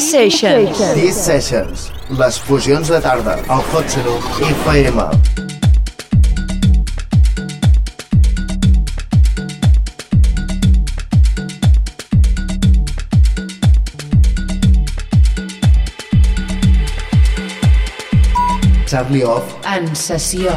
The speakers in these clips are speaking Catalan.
Sessions. These Sessions. Les fusions de tarda al Hot Seno FM. Charlie Off En sessió.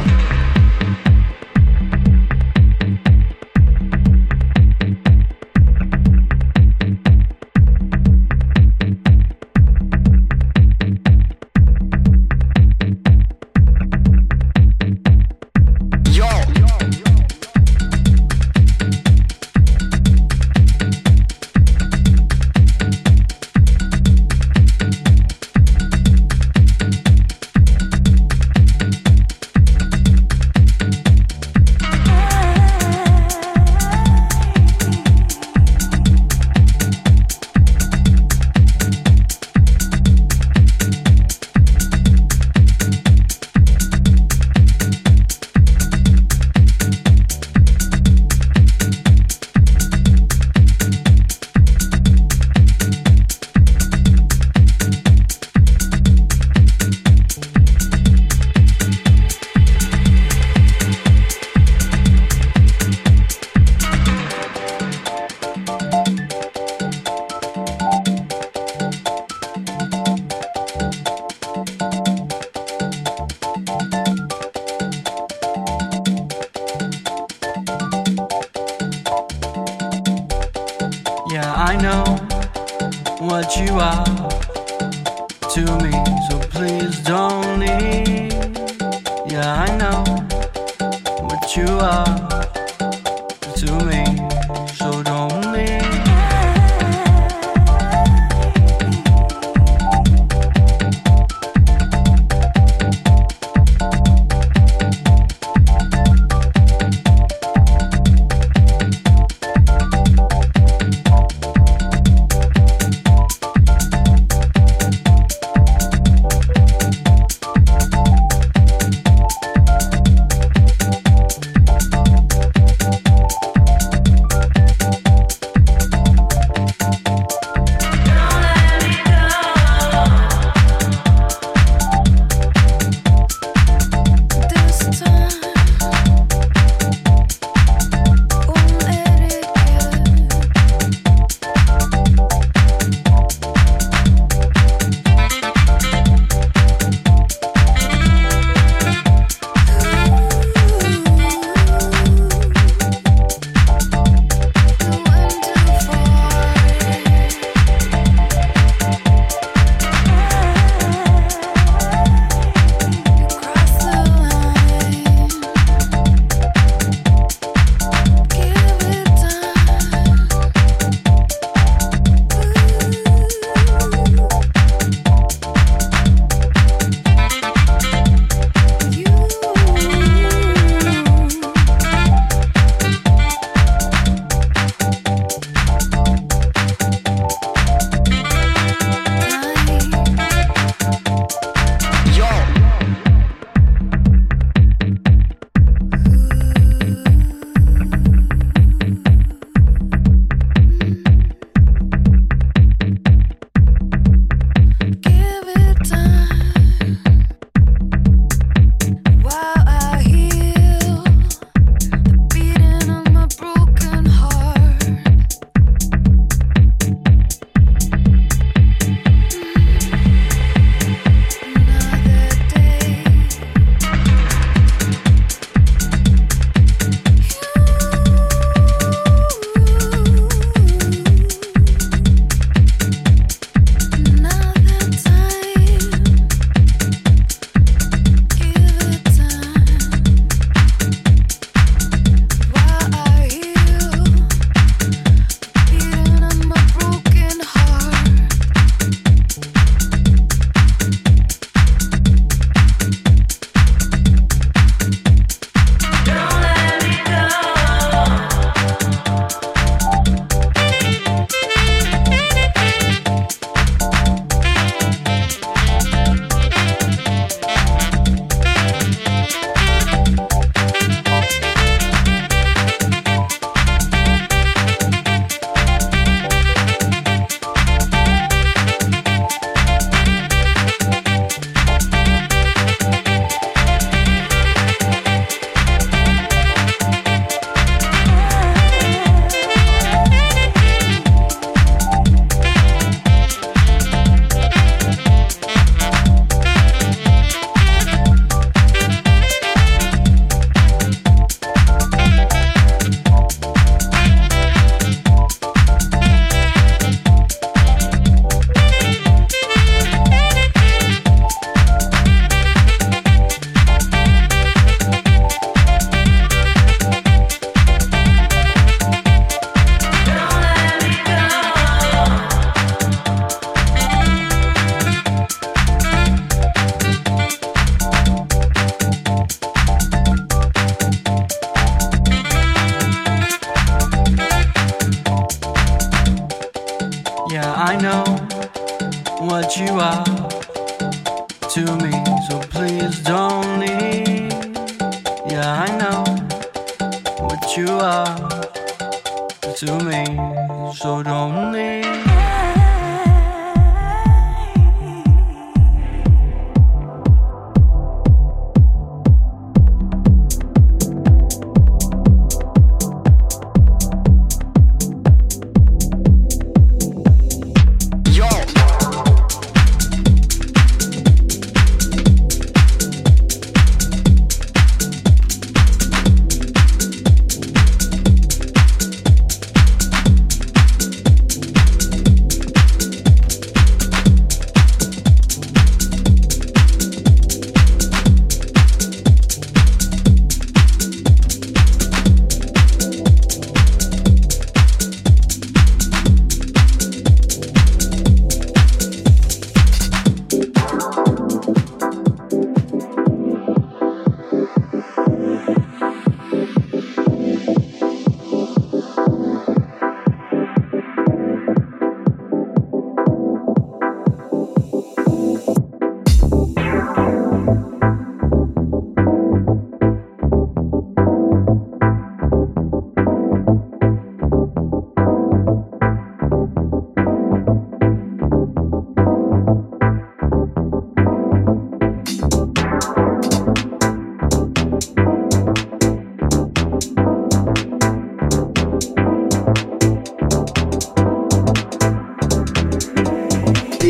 You are to me,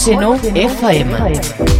Hot Seno FM.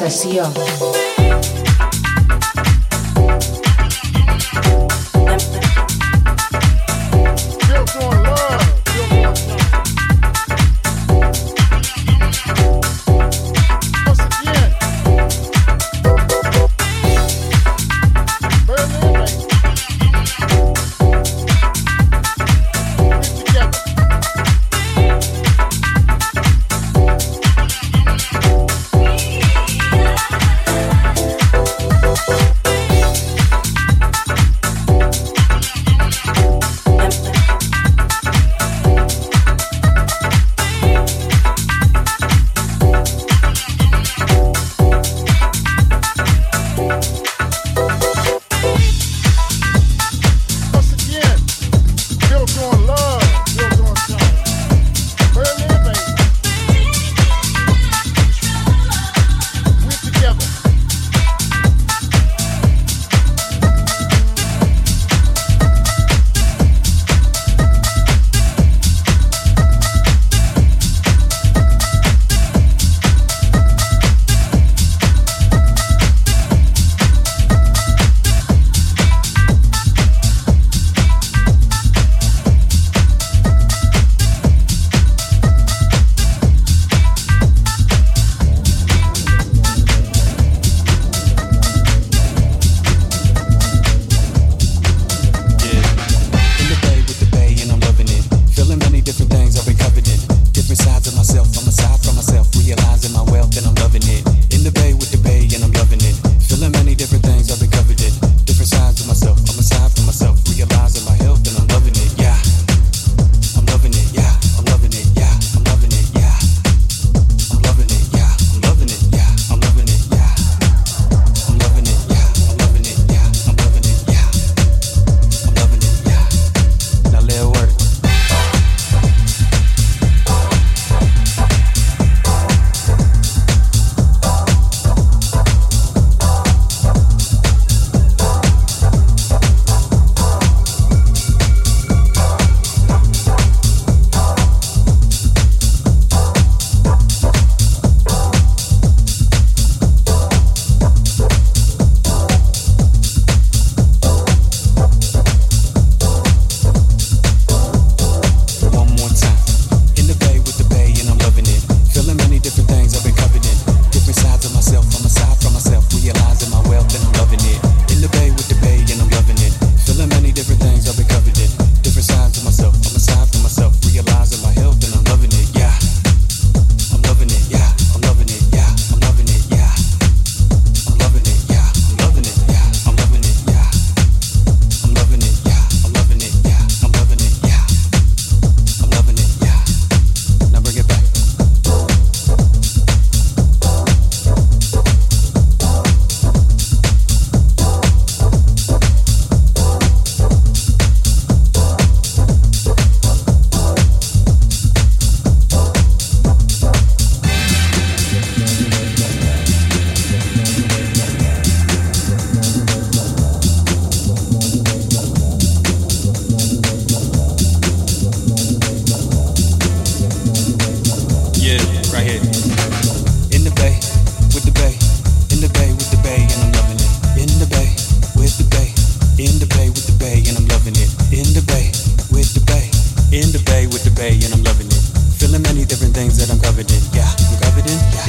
Off.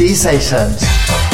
En sessió. Sessions.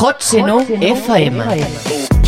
Hot Seno FM.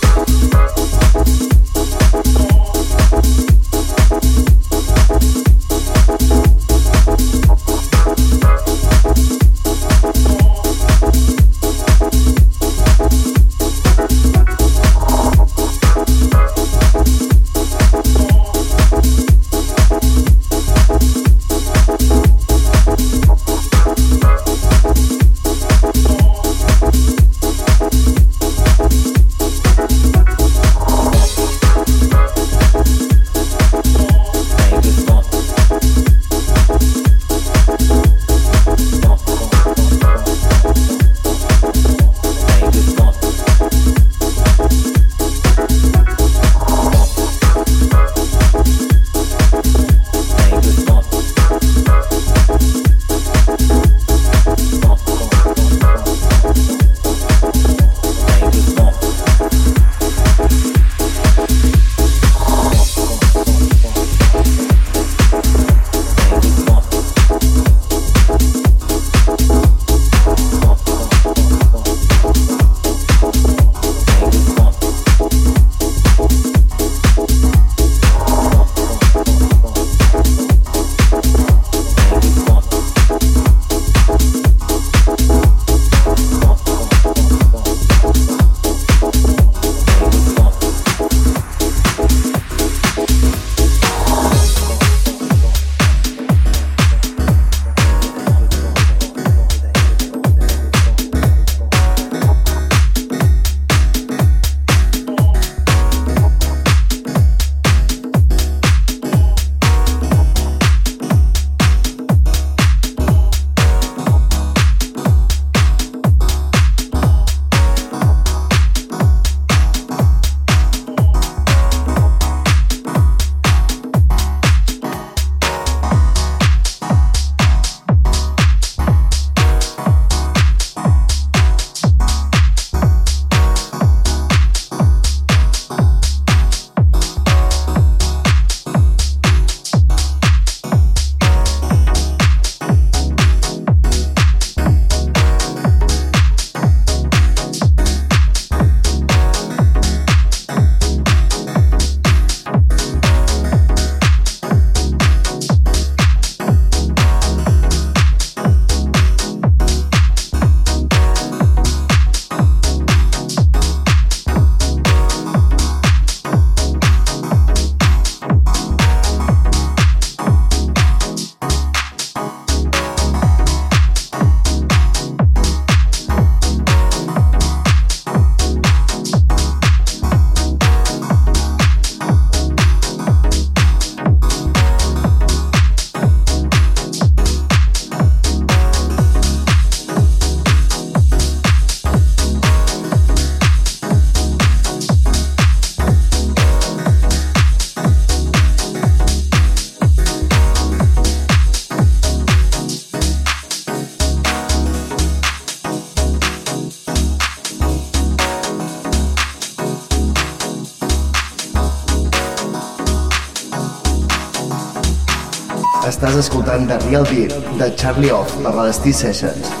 Escoltant The Real Beat de Charlie Off per les T-Sessions. Sessions,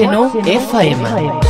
Xeno FM.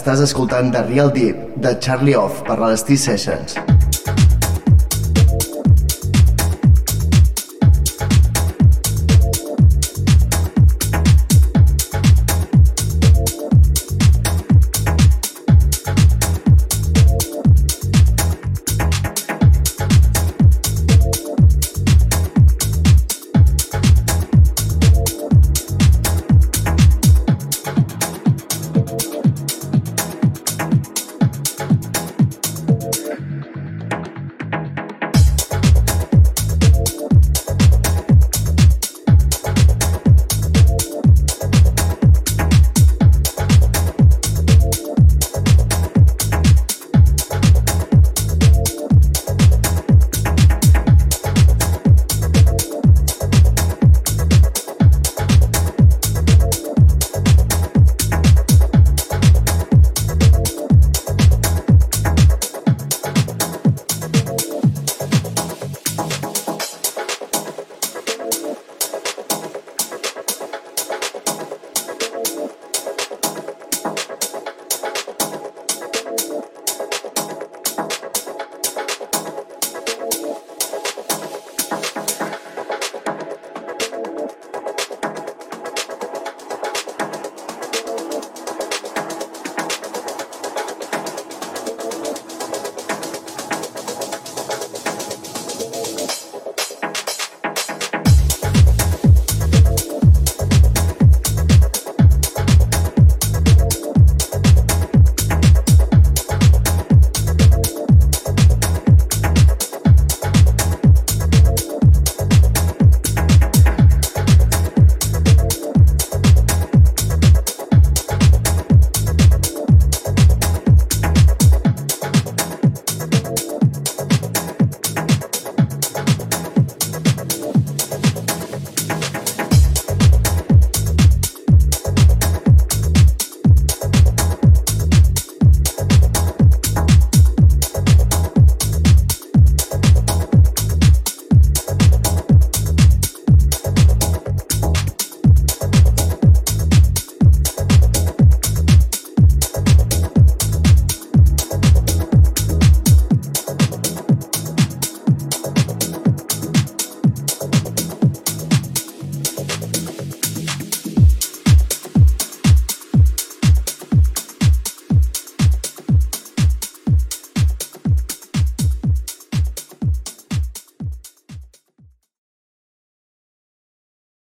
Estàs escoltant The Real Deep de Charlie Off per les T-Sessions.